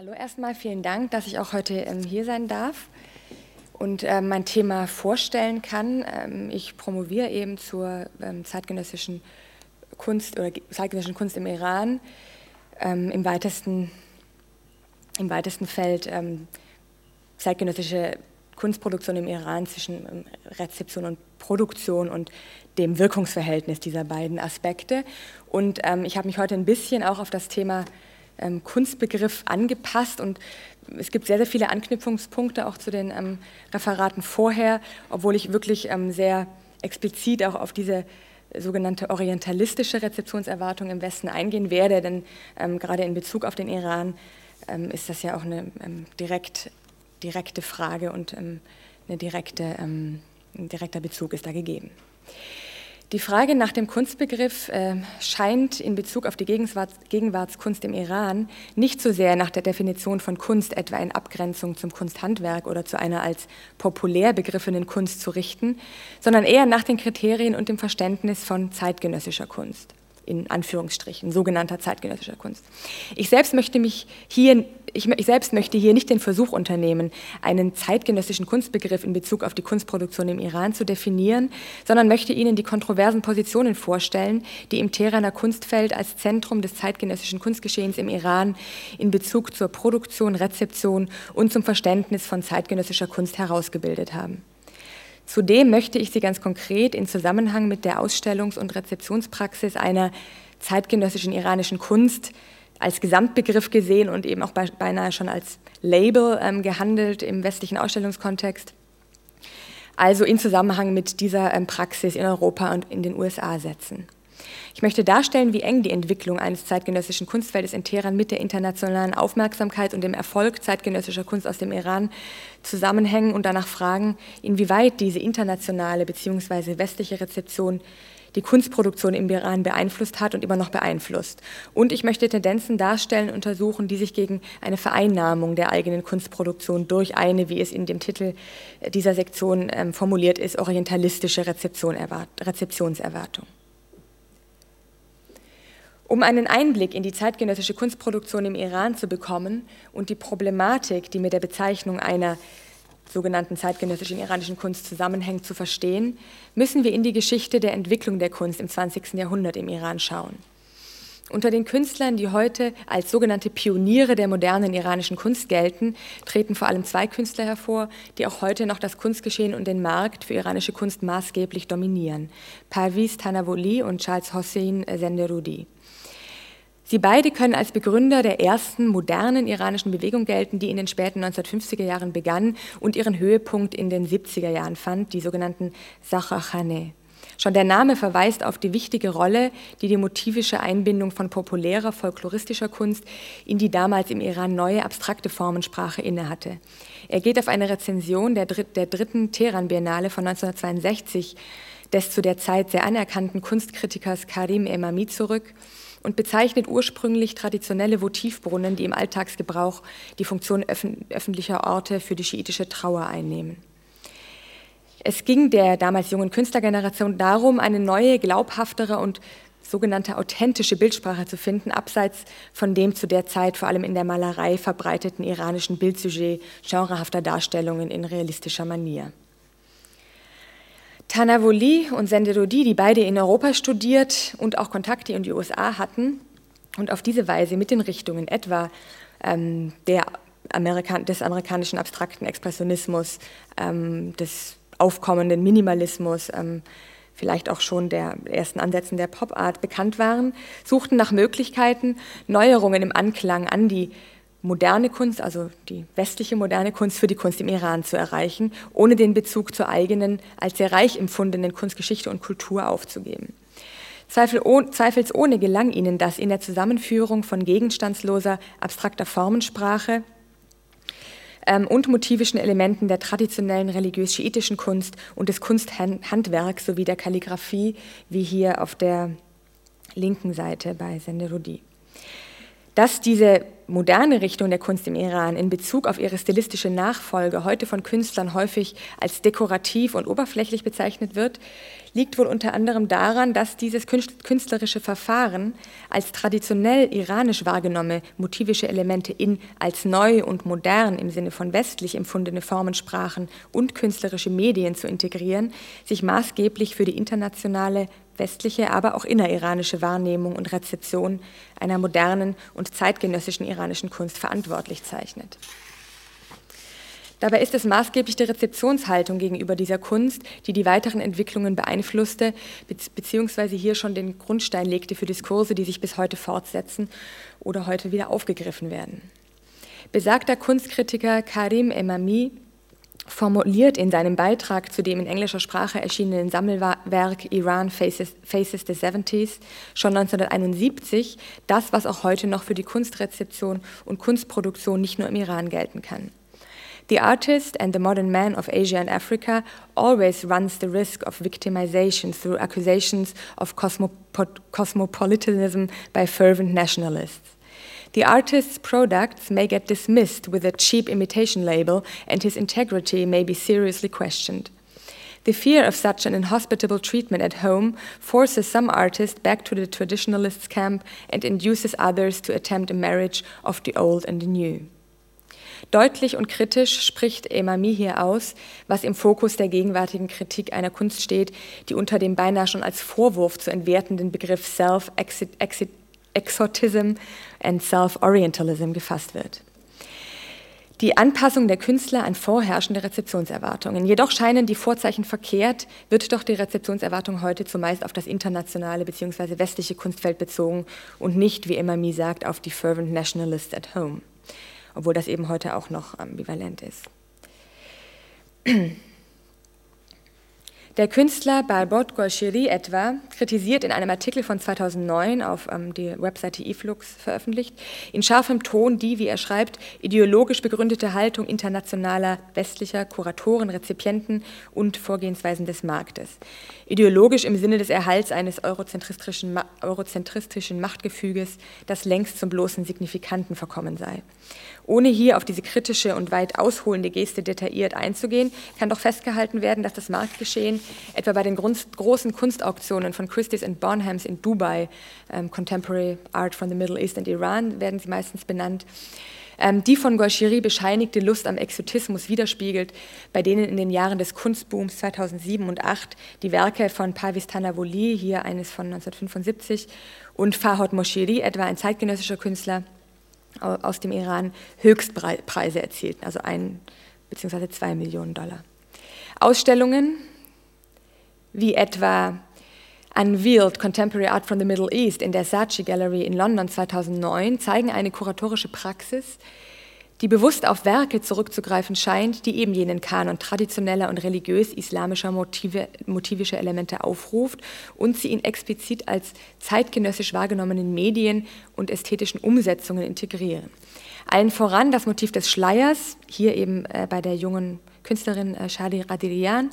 Hallo erstmal, vielen Dank, dass ich auch heute ähm, hier sein darf und äh, mein Thema vorstellen kann. Ähm, ich promoviere eben zur ähm, zeitgenössischen Kunst oder zeitgenössischen Kunst im Iran ähm, im, weitesten, im weitesten Feld ähm, zeitgenössische Kunstproduktion im Iran zwischen ähm, Rezeption und Produktion und dem Wirkungsverhältnis dieser beiden Aspekte. Und ich habe mich heute ein bisschen auch auf das Thema ähm, Kunstbegriff angepasst und es gibt sehr, sehr viele Anknüpfungspunkte auch zu den ähm, Referaten vorher, obwohl ich wirklich ähm, sehr explizit auch auf diese sogenannte orientalistische Rezeptionserwartung im Westen eingehen werde, denn ähm, gerade in Bezug auf den Iran ähm, ist das ja auch eine direkt, direkte Frage und eine direkte, ein direkter Bezug ist da gegeben. Die Frage nach dem Kunstbegriff äh, scheint in Bezug auf die Gegenwarts Gegenwartskunst im Iran nicht so sehr nach der Definition von Kunst etwa in Abgrenzung zum Kunsthandwerk oder zu einer als populär begriffenen Kunst zu richten, sondern eher nach den Kriterien und dem Verständnis von zeitgenössischer Kunst in Anführungsstrichen, sogenannter zeitgenössischer Kunst. Ich selbst möchte mich hier, ich, ich, selbst möchte hier nicht den Versuch unternehmen, einen zeitgenössischen Kunstbegriff in Bezug auf die Kunstproduktion im Iran zu definieren, sondern möchte Ihnen die kontroversen Positionen vorstellen, die im Teheraner Kunstfeld als Zentrum des zeitgenössischen Kunstgeschehens im Iran in Bezug zur Produktion, Rezeption und zum Verständnis von zeitgenössischer Kunst herausgebildet haben. Zudem möchte ich Sie ganz konkret in Zusammenhang mit der Ausstellungs- und Rezeptionspraxis einer zeitgenössischen iranischen Kunst als Gesamtbegriff gesehen und eben auch beinahe schon als Label ähm, gehandelt im westlichen Ausstellungskontext. Also in Zusammenhang mit dieser ähm, Praxis in Europa und in den USA setzen. Ich möchte darstellen, wie eng die Entwicklung eines zeitgenössischen Kunstfeldes in Teheran mit der internationalen Aufmerksamkeit und dem Erfolg zeitgenössischer Kunst aus dem Iran zusammenhängen und danach fragen, inwieweit diese internationale bzw. westliche Rezeption die Kunstproduktion im Iran beeinflusst hat und immer noch beeinflusst. Und ich möchte Tendenzen darstellen, untersuchen, die sich gegen eine Vereinnahmung der eigenen Kunstproduktion durch eine, wie es in dem Titel dieser Sektion ähm, formuliert ist, orientalistische Rezeption, Rezeptionserwartung. Um einen Einblick in die zeitgenössische Kunstproduktion im Iran zu bekommen und die Problematik, die mit der Bezeichnung einer sogenannten zeitgenössischen iranischen Kunst zusammenhängt, zu verstehen, müssen wir in die Geschichte der Entwicklung der Kunst im 20. Jahrhundert im Iran schauen. Unter den Künstlern, die heute als sogenannte Pioniere der modernen iranischen Kunst gelten, treten vor allem zwei Künstler hervor, die auch heute noch das Kunstgeschehen und den Markt für iranische Kunst maßgeblich dominieren. Parviz Tanavoli und Charles Hossein Zenderoudi. Sie beide können als Begründer der ersten modernen iranischen Bewegung gelten, die in den späten 1950er Jahren begann und ihren Höhepunkt in den 70er Jahren fand, die sogenannten Sachakhane. Schon der Name verweist auf die wichtige Rolle, die die motivische Einbindung von populärer folkloristischer Kunst in die damals im Iran neue abstrakte Formensprache innehatte. Er geht auf eine Rezension der, dritt, der dritten Teheran Biennale von 1962 des zu der Zeit sehr anerkannten Kunstkritikers Karim Emami zurück und bezeichnet ursprünglich traditionelle Votivbrunnen, die im Alltagsgebrauch die Funktion öffentlicher Orte für die schiitische Trauer einnehmen. Es ging der damals jungen Künstlergeneration darum, eine neue, glaubhaftere und sogenannte authentische Bildsprache zu finden, abseits von dem zu der Zeit vor allem in der Malerei verbreiteten iranischen Bildsujet genrehafter Darstellungen in realistischer Manier. Tanavoli und Senderodi, die beide in Europa studiert und auch Kontakte in die USA hatten und auf diese Weise mit den Richtungen etwa ähm, der Amerikan des amerikanischen abstrakten Expressionismus, ähm, des aufkommenden Minimalismus, ähm, vielleicht auch schon der ersten Ansätzen der Pop-Art bekannt waren, suchten nach Möglichkeiten, Neuerungen im Anklang an die moderne Kunst, also die westliche moderne Kunst für die Kunst im Iran zu erreichen, ohne den Bezug zur eigenen, als sehr reich empfundenen Kunstgeschichte und Kultur aufzugeben. Zweifelsohne gelang ihnen das in der Zusammenführung von gegenstandsloser, abstrakter Formensprache ähm, und motivischen Elementen der traditionellen religiös-schiitischen Kunst und des Kunsthandwerks sowie der Kalligraphie, wie hier auf der linken Seite bei Senderudi dass diese moderne Richtung der Kunst im Iran in Bezug auf ihre stilistische Nachfolge heute von Künstlern häufig als dekorativ und oberflächlich bezeichnet wird, liegt wohl unter anderem daran, dass dieses künstlerische Verfahren als traditionell iranisch wahrgenommene motivische Elemente in als neu und modern im Sinne von westlich empfundene Formensprachen und künstlerische Medien zu integrieren, sich maßgeblich für die internationale westliche, aber auch inneriranische Wahrnehmung und Rezeption einer modernen und zeitgenössischen iranischen Kunst verantwortlich zeichnet. Dabei ist es maßgeblich die Rezeptionshaltung gegenüber dieser Kunst, die die weiteren Entwicklungen beeinflusste, beziehungsweise hier schon den Grundstein legte für Diskurse, die sich bis heute fortsetzen oder heute wieder aufgegriffen werden. Besagter Kunstkritiker Karim Emami formuliert in seinem Beitrag zu dem in englischer Sprache erschienenen Sammelwerk Iran Faces, Faces the 70s schon 1971 das, was auch heute noch für die Kunstrezeption und Kunstproduktion nicht nur im Iran gelten kann. The artist and the modern man of Asia and Africa always runs the risk of victimization through accusations of cosmopolitanism by fervent nationalists. The artist's products may get dismissed with a cheap imitation label, and his integrity may be seriously questioned. The fear of such an inhospitable treatment at home forces some artists back to the traditionalists' camp and induces others to attempt a marriage of the old and the new. Deutlich und kritisch spricht Emami hier aus, was im Fokus der gegenwärtigen Kritik einer Kunst steht, die unter dem beinahe schon als Vorwurf zu entwertenden Begriff Self-Exotism and Self-Orientalism gefasst wird. Die Anpassung der Künstler an vorherrschende Rezeptionserwartungen. Jedoch scheinen die Vorzeichen verkehrt, wird doch die Rezeptionserwartung heute zumeist auf das internationale bzw. westliche Kunstfeld bezogen und nicht, wie Emami sagt, auf die fervent nationalists at home obwohl das eben heute auch noch ambivalent ist. Der Künstler Barbot Golshiri etwa kritisiert in einem Artikel von 2009 auf ähm, die Webseite eFlux veröffentlicht, in scharfem Ton die, wie er schreibt, ideologisch begründete Haltung internationaler westlicher Kuratoren, Rezipienten und Vorgehensweisen des Marktes. Ideologisch im Sinne des Erhalts eines eurozentristischen, eurozentristischen Machtgefüges, das längst zum bloßen Signifikanten verkommen sei. Ohne hier auf diese kritische und weit ausholende Geste detailliert einzugehen, kann doch festgehalten werden, dass das Marktgeschehen etwa bei den großen Kunstauktionen von Christie's and Bonhams in Dubai, ähm, Contemporary Art from the Middle East and Iran werden sie meistens benannt, ähm, die von Guashiri bescheinigte Lust am Exotismus widerspiegelt, bei denen in den Jahren des Kunstbooms 2007 und 2008 die Werke von Parvis Tanavoli, hier eines von 1975, und Fahod Moshiri, etwa ein zeitgenössischer Künstler, aus dem Iran Höchstpreise erzielten, also ein bzw. zwei Millionen Dollar. Ausstellungen wie etwa Unveiled Contemporary Art from the Middle East in der Saatchi Gallery in London 2009 zeigen eine kuratorische Praxis, die bewusst auf Werke zurückzugreifen scheint, die eben jenen Kanon traditioneller und religiös-islamischer Motive, motivischer Elemente aufruft und sie in explizit als zeitgenössisch wahrgenommenen Medien und ästhetischen Umsetzungen integrieren. Allen voran das Motiv des Schleiers, hier eben äh, bei der jungen Künstlerin äh, Shadi Radirian,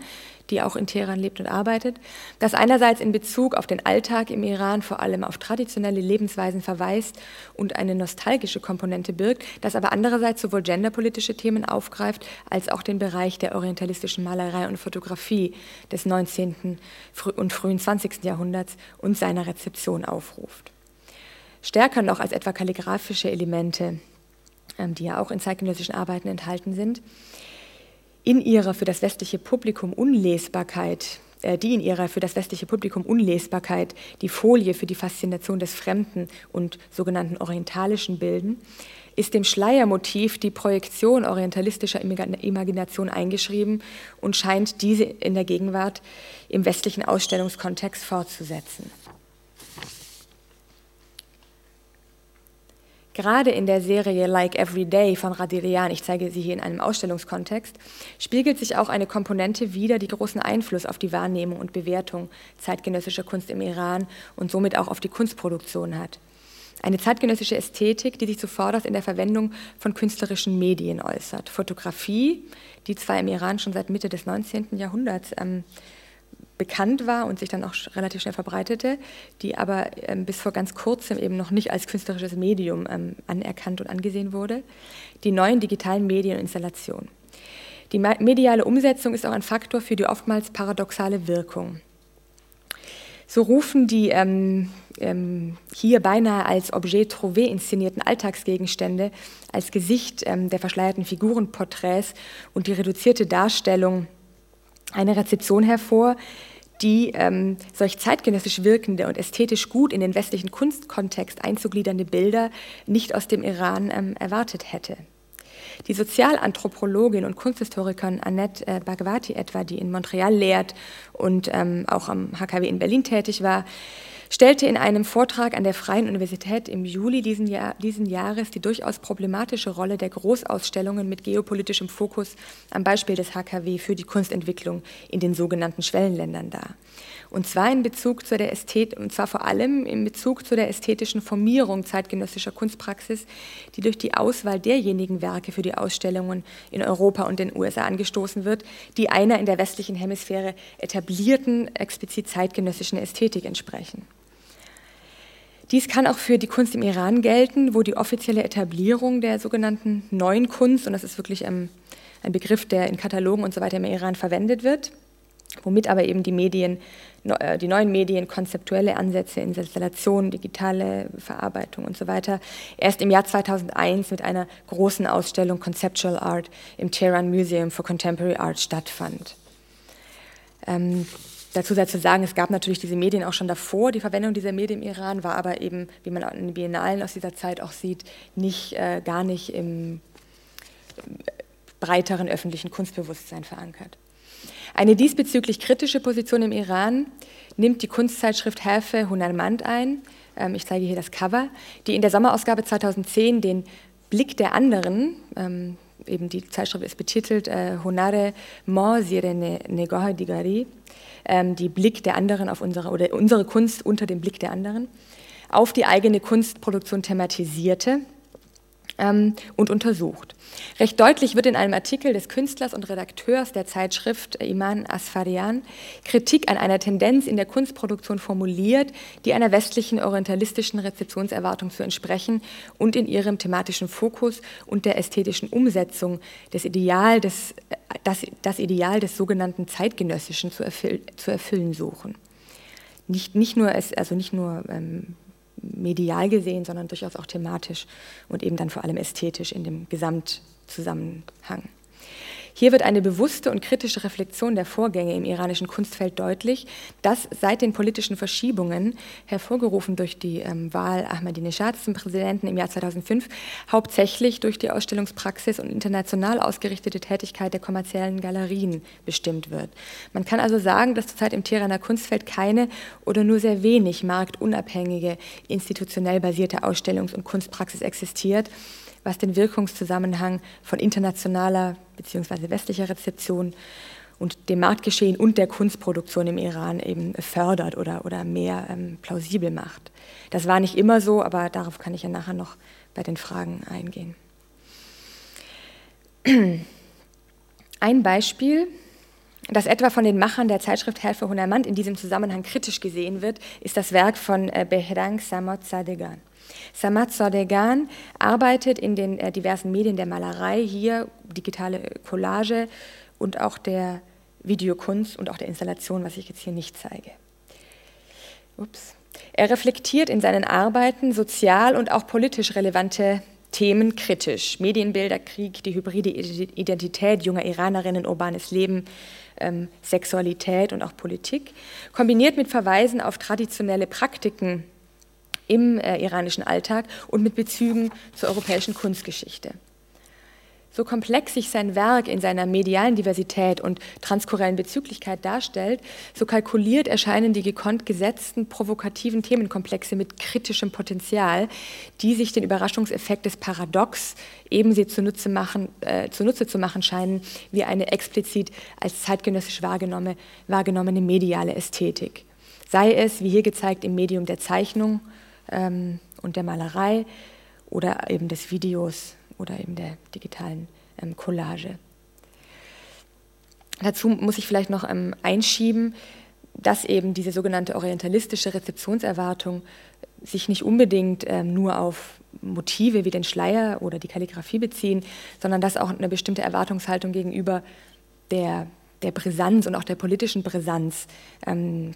die auch in Teheran lebt und arbeitet, das einerseits in Bezug auf den Alltag im Iran vor allem auf traditionelle Lebensweisen verweist und eine nostalgische Komponente birgt, das aber andererseits sowohl genderpolitische Themen aufgreift, als auch den Bereich der orientalistischen Malerei und Fotografie des 19. und frühen 20. Jahrhunderts und seiner Rezeption aufruft. Stärker noch als etwa kalligraphische Elemente, ähm, die ja auch in zeitgenössischen Arbeiten enthalten sind, in ihrer für das westliche Publikum Unlesbarkeit, äh, die in ihrer für das westliche Publikum Unlesbarkeit die Folie für die Faszination des Fremden und sogenannten Orientalischen bilden, ist dem Schleiermotiv die Projektion orientalistischer Imagination eingeschrieben und scheint diese in der Gegenwart im westlichen Ausstellungskontext fortzusetzen. Gerade in der Serie Like Every Day von Radirian, ich zeige sie hier in einem Ausstellungskontext, spiegelt sich auch eine Komponente wider, die großen Einfluss auf die Wahrnehmung und Bewertung zeitgenössischer Kunst im Iran und somit auch auf die Kunstproduktion hat. Eine zeitgenössische Ästhetik, die sich zuvorderst in der Verwendung von künstlerischen Medien äußert. Fotografie, die zwar im Iran schon seit Mitte des 19. Jahrhunderts ähm, bekannt war und sich dann auch relativ schnell verbreitete, die aber ähm, bis vor ganz kurzem eben noch nicht als künstlerisches Medium ähm, anerkannt und angesehen wurde, die neuen digitalen Medien und Installationen. Die mediale Umsetzung ist auch ein Faktor für die oftmals paradoxale Wirkung. So rufen die ähm, ähm, hier beinahe als Objet trouvé inszenierten Alltagsgegenstände, als Gesicht ähm, der verschleierten Figurenporträts und die reduzierte Darstellung eine Rezeption hervor, die ähm, solch zeitgenössisch wirkende und ästhetisch gut in den westlichen Kunstkontext einzugliedernde Bilder nicht aus dem Iran ähm, erwartet hätte. Die Sozialanthropologin und Kunsthistorikerin Annette äh, Bhagwati etwa, die in Montreal lehrt und ähm, auch am HKW in Berlin tätig war, stellte in einem Vortrag an der Freien Universität im Juli diesen, Jahr, diesen, Jahres die durchaus problematische Rolle der Großausstellungen mit geopolitischem Fokus am Beispiel des HKW für die Kunstentwicklung in den sogenannten Schwellenländern dar. Und zwar in Bezug zu der Ästhet und zwar vor allem in Bezug zu der ästhetischen Formierung zeitgenössischer Kunstpraxis, die durch die Auswahl derjenigen Werke für die Ausstellungen in Europa und den USA angestoßen wird, die einer in der westlichen Hemisphäre etablierten, explizit zeitgenössischen Ästhetik entsprechen. Dies kann auch für die Kunst im Iran gelten, wo die offizielle Etablierung der sogenannten neuen Kunst, und das ist wirklich ein, ein Begriff, der in Katalogen und so weiter im Iran verwendet wird, womit aber eben die Medien, äh, die neuen Medien, konzeptuelle Ansätze in Installation, digitale Verarbeitung und so weiter, erst im Jahr 2001 mit einer großen Ausstellung Conceptual Art im Tehran Museum for Contemporary Art stattfand. Ähm, Dazu sei zu sagen, es gab natürlich diese Medien auch schon davor. Die Verwendung dieser Medien im Iran war aber eben, wie man in den Biennalen aus dieser Zeit auch sieht, nicht, äh, gar nicht im breiteren öffentlichen Kunstbewusstsein verankert. Eine diesbezüglich kritische Position im Iran nimmt die Kunstzeitschrift Herfe Hunarmand ein. Ähm, ich zeige hier das Cover, die in der Sommerausgabe 2010 den Blick der anderen, ähm, eben die Zeitschrift ist betitelt äh, Honare Mo Zire Negohe Digari, ähm, die Blick der anderen auf unsere oder unsere Kunst unter dem Blick der anderen, auf die eigene Kunstproduktion thematisierte ähm, und untersucht. Recht deutlich wird in einem Artikel des Künstlers und Redakteurs der Zeitschrift Iman Asfarian Kritik an einer Tendenz in der Kunstproduktion formuliert, die einer westlichen orientalistischen Rezeptionserwartung zu entsprechen und in ihrem thematischen Fokus und der ästhetischen Umsetzung des Ideal des, das, das Ideal des sogenannten Zeitgenössischen zu, erfüll, zu erfüllen suchen. Nicht, nicht nur, also nicht nur ähm, medial gesehen, sondern durchaus auch thematisch und eben dann vor allem ästhetisch in dem Gesamtzusammenhang. Hier wird eine bewusste und kritische Reflexion der Vorgänge im iranischen Kunstfeld deutlich, dass seit den politischen Verschiebungen, hervorgerufen durch die ähm, Wahl Ahmadinejads zum Präsidenten im Jahr 2005, hauptsächlich durch die Ausstellungspraxis und international ausgerichtete Tätigkeit der kommerziellen Galerien bestimmt wird. Man kann also sagen, dass zurzeit im Teheraner Kunstfeld keine oder nur sehr wenig marktunabhängige, institutionell basierte Ausstellungs- und Kunstpraxis existiert, was den Wirkungszusammenhang von internationaler bzw. westlicher Rezeption und dem Marktgeschehen und der Kunstproduktion im Iran eben fördert oder, oder mehr ähm, plausibel macht. Das war nicht immer so, aber darauf kann ich ja nachher noch bei den Fragen eingehen. Ein Beispiel, das etwa von den Machern der Zeitschrift Helfer Hundermand in diesem Zusammenhang kritisch gesehen wird, ist das Werk von äh, Behrang Samot Sadegan. Samat Sodegan arbeitet in den äh, diversen Medien der Malerei, hier digitale Collage und auch der Videokunst und auch der Installation, was ich jetzt hier nicht zeige. Ups. Er reflektiert in seinen Arbeiten sozial und auch politisch relevante Themen kritisch. Medienbilder, Krieg, die hybride Identität junger Iranerinnen, urbanes Leben, ähm, Sexualität und auch Politik, kombiniert mit Verweisen auf traditionelle Praktiken im äh, iranischen Alltag und mit Bezügen zur europäischen Kunstgeschichte. So komplex sich sein Werk in seiner medialen Diversität und transkurrellen Bezüglichkeit darstellt, so kalkuliert erscheinen die gekonnt gesetzten provokativen Themenkomplexe mit kritischem Potenzial, die sich den Überraschungseffekt des Paradox ebenso zunutze, machen, äh, zunutze zu machen scheinen wie eine explizit als zeitgenössisch wahrgenommene, wahrgenommene mediale Ästhetik. Sei es, wie hier gezeigt, im Medium der Zeichnung, ähm, und der Malerei oder eben des Videos oder eben der digitalen ähm, Collage. Dazu muss ich vielleicht noch ähm, einschieben, dass eben diese sogenannte orientalistische Rezeptionserwartung sich nicht unbedingt ähm, nur auf Motive wie den Schleier oder die Kalligraphie beziehen, sondern dass auch eine bestimmte Erwartungshaltung gegenüber der, der Brisanz und auch der politischen Brisanz ähm,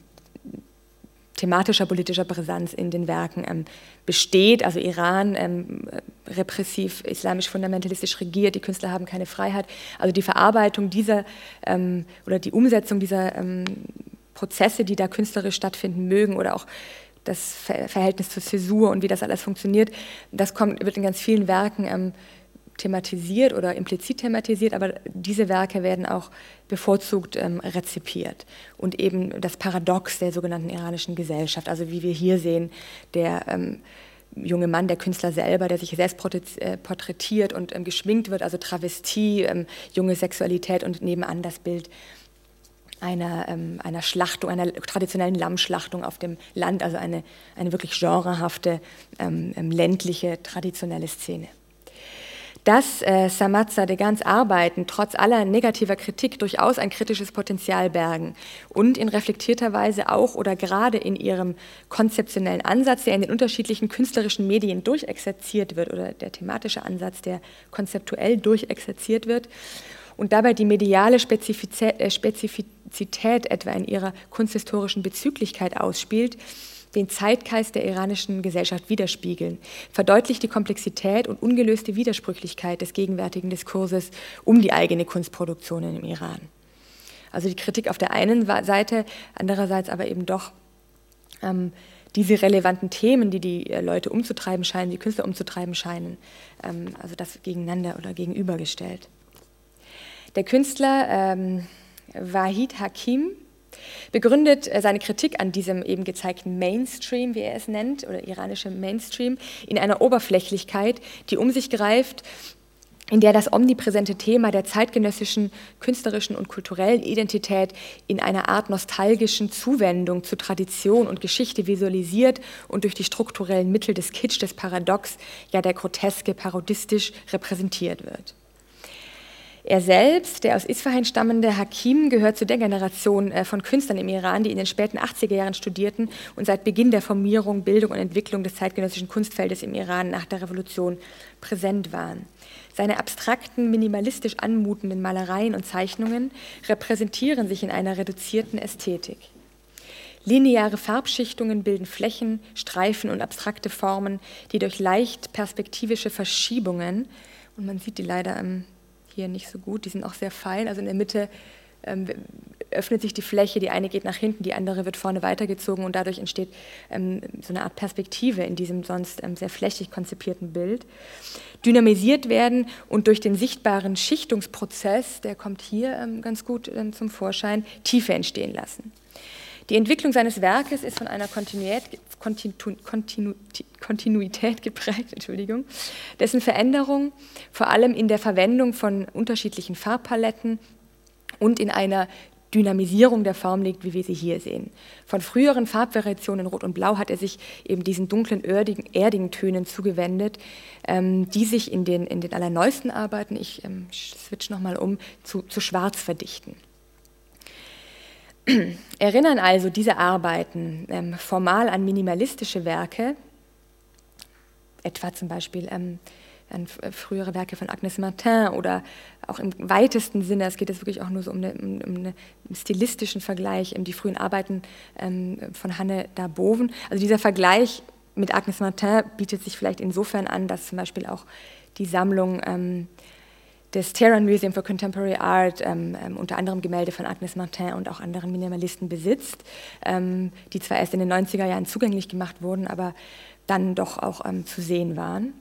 thematischer politischer Brisanz in den Werken ähm, besteht. Also Iran ähm, repressiv, islamisch-fundamentalistisch regiert, die Künstler haben keine Freiheit. Also die Verarbeitung dieser ähm, oder die Umsetzung dieser ähm, Prozesse, die da künstlerisch stattfinden mögen oder auch das Verhältnis zur Zäsur und wie das alles funktioniert, das kommt, wird in ganz vielen Werken ähm, thematisiert oder implizit thematisiert, aber diese Werke werden auch bevorzugt ähm, rezipiert. Und eben das Paradox der sogenannten iranischen Gesellschaft, also wie wir hier sehen, der ähm, junge Mann, der Künstler selber, der sich selbst äh, porträtiert und ähm, geschminkt wird, also Travestie, ähm, junge Sexualität und nebenan das Bild einer, ähm, einer Schlachtung, einer traditionellen Lammschlachtung auf dem Land, also eine, eine wirklich genrehafte, ähm, ländliche, traditionelle Szene. Dass äh, de Gans Arbeiten trotz aller negativer Kritik durchaus ein kritisches Potenzial bergen und in reflektierter Weise auch oder gerade in ihrem konzeptionellen Ansatz, der in den unterschiedlichen künstlerischen Medien durchexerziert wird, oder der thematische Ansatz, der konzeptuell durchexerziert wird, und dabei die mediale Spezifizität, äh, Spezifizität etwa in ihrer kunsthistorischen Bezüglichkeit ausspielt, den Zeitgeist der iranischen Gesellschaft widerspiegeln, verdeutlicht die Komplexität und ungelöste Widersprüchlichkeit des gegenwärtigen Diskurses um die eigene Kunstproduktion im Iran. Also die Kritik auf der einen Seite, andererseits aber eben doch ähm, diese relevanten Themen, die die äh, Leute umzutreiben scheinen, die Künstler umzutreiben scheinen, ähm, also das gegeneinander oder gegenübergestellt. Der Künstler ähm, Wahid Hakim begründet äh, seine Kritik an diesem eben gezeigten Mainstream, wie er es nennt, oder iranische Mainstream, in einer Oberflächlichkeit, die um sich greift, in der das omnipräsente Thema der zeitgenössischen künstlerischen und kulturellen Identität in einer Art nostalgischen Zuwendung zu Tradition und Geschichte visualisiert und durch die strukturellen Mittel des Kitsch, des Paradox, ja der Groteske parodistisch repräsentiert wird. Er selbst, der aus Isfahan stammende Hakim, gehört zu der Generation äh, von Künstlern im Iran, die in den späten 80er Jahren studierten und seit Beginn der Formierung, Bildung und Entwicklung des zeitgenössischen Kunstfeldes im Iran nach der Revolution präsent waren. Seine abstrakten, minimalistisch anmutenden Malereien und Zeichnungen repräsentieren sich in einer reduzierten Ästhetik. Lineare Farbschichtungen bilden Flächen, Streifen und abstrakte Formen, die durch leicht perspektivische Verschiebungen, und man sieht die leider am hier nicht so gut. Die sind auch sehr fein. Also in der Mitte ähm, öffnet sich die Fläche, die eine geht nach hinten, die andere wird vorne weitergezogen und dadurch entsteht ähm, so eine Art Perspektive in diesem sonst ähm, sehr flächig konzipierten Bild. Dynamisiert werden und durch den sichtbaren Schichtungsprozess, der kommt hier ähm, ganz gut ähm, zum Vorschein, Tiefe entstehen lassen. Die Entwicklung seines Werkes ist von einer Kontinuität, Kontinu, Kontinu, Kontinuität geprägt, Entschuldigung, dessen Veränderung vor allem in der Verwendung von unterschiedlichen Farbpaletten und in einer Dynamisierung der Form liegt, wie wir sie hier sehen. Von früheren Farbvariationen Rot und Blau hat er sich eben diesen dunklen, erdigen, erdigen Tönen zugewendet, ähm, die sich in den, in den allerneuesten Arbeiten, ich ähm, switch nochmal um, zu, zu Schwarz verdichten. Erinnern also diese Arbeiten ähm, formal an minimalistische Werke, etwa zum Beispiel ähm, an frühere Werke von Agnes Martin oder auch im weitesten Sinne, es geht jetzt wirklich auch nur so um, eine, um, um einen stilistischen Vergleich, die frühen Arbeiten ähm, von Hanne Darboven. Also dieser Vergleich mit Agnes Martin bietet sich vielleicht insofern an, dass zum Beispiel auch die Sammlung ähm, des Tehran Museum for Contemporary Art ähm, ähm, unter anderem Gemälde von Agnes Martin und auch anderen Minimalisten besitzt, ähm, die zwar erst in den 90er Jahren zugänglich gemacht wurden, aber dann doch auch ähm, zu sehen waren.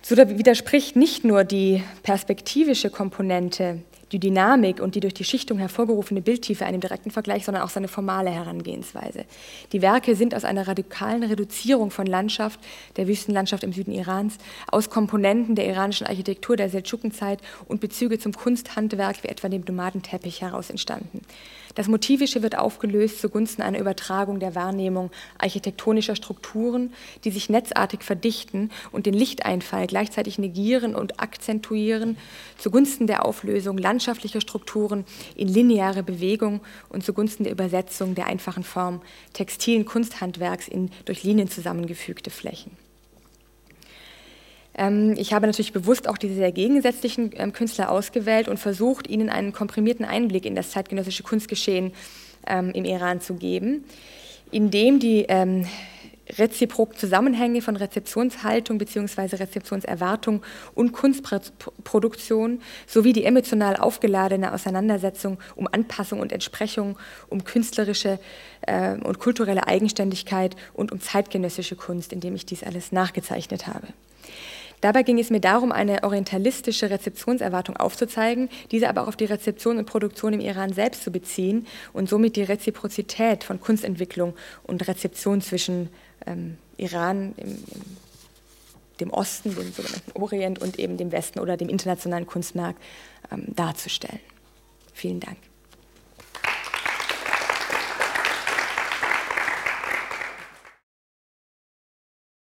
So widerspricht nicht nur die perspektivische Komponente die Dynamik und die durch die Schichtung hervorgerufene Bildtiefe einem direkten Vergleich, sondern auch seine formale Herangehensweise. Die Werke sind aus einer radikalen Reduzierung von Landschaft, der Wüstenlandschaft im Süden Irans, aus Komponenten der iranischen Architektur der Seldschukenzeit und Bezüge zum Kunsthandwerk wie etwa dem Nomadenteppich heraus entstanden. Das Motivische wird aufgelöst zugunsten einer Übertragung der Wahrnehmung architektonischer Strukturen, die sich netzartig verdichten und den Lichteinfall gleichzeitig negieren und akzentuieren, zugunsten der Auflösung landschaftlicher Strukturen in lineare Bewegung und zugunsten der Übersetzung der einfachen Form textilen Kunsthandwerks in durch Linien zusammengefügte Flächen. Ähm, ich habe natürlich bewusst auch diese sehr gegensätzlichen ähm, Künstler ausgewählt und versucht, ihnen einen komprimierten Einblick in das zeitgenössische Kunstgeschehen ähm, im Iran zu geben. in dem die reziproken Zusammenhänge von Rezeptionshaltung bzw. Rezeptionserwartung und Kunstproduktion sowie die emotional aufgeladene Auseinandersetzung um Anpassung und Entsprechung, um künstlerische äh, und kulturelle Eigenständigkeit und um zeitgenössische Kunst, indem ich dies alles nachgezeichnet habe. Dabei ging es mir darum, eine orientalistische Rezeptionserwartung aufzuzeigen, diese aber auch auf die Rezeption und Produktion im Iran selbst zu beziehen und somit die Reziprozität von Kunstentwicklung und Rezeption zwischen ähm, Iran, im, im, dem Osten, dem sogenannten Orient und eben dem Westen oder dem internationalen Kunstmarkt ähm, darzustellen. Vielen Dank.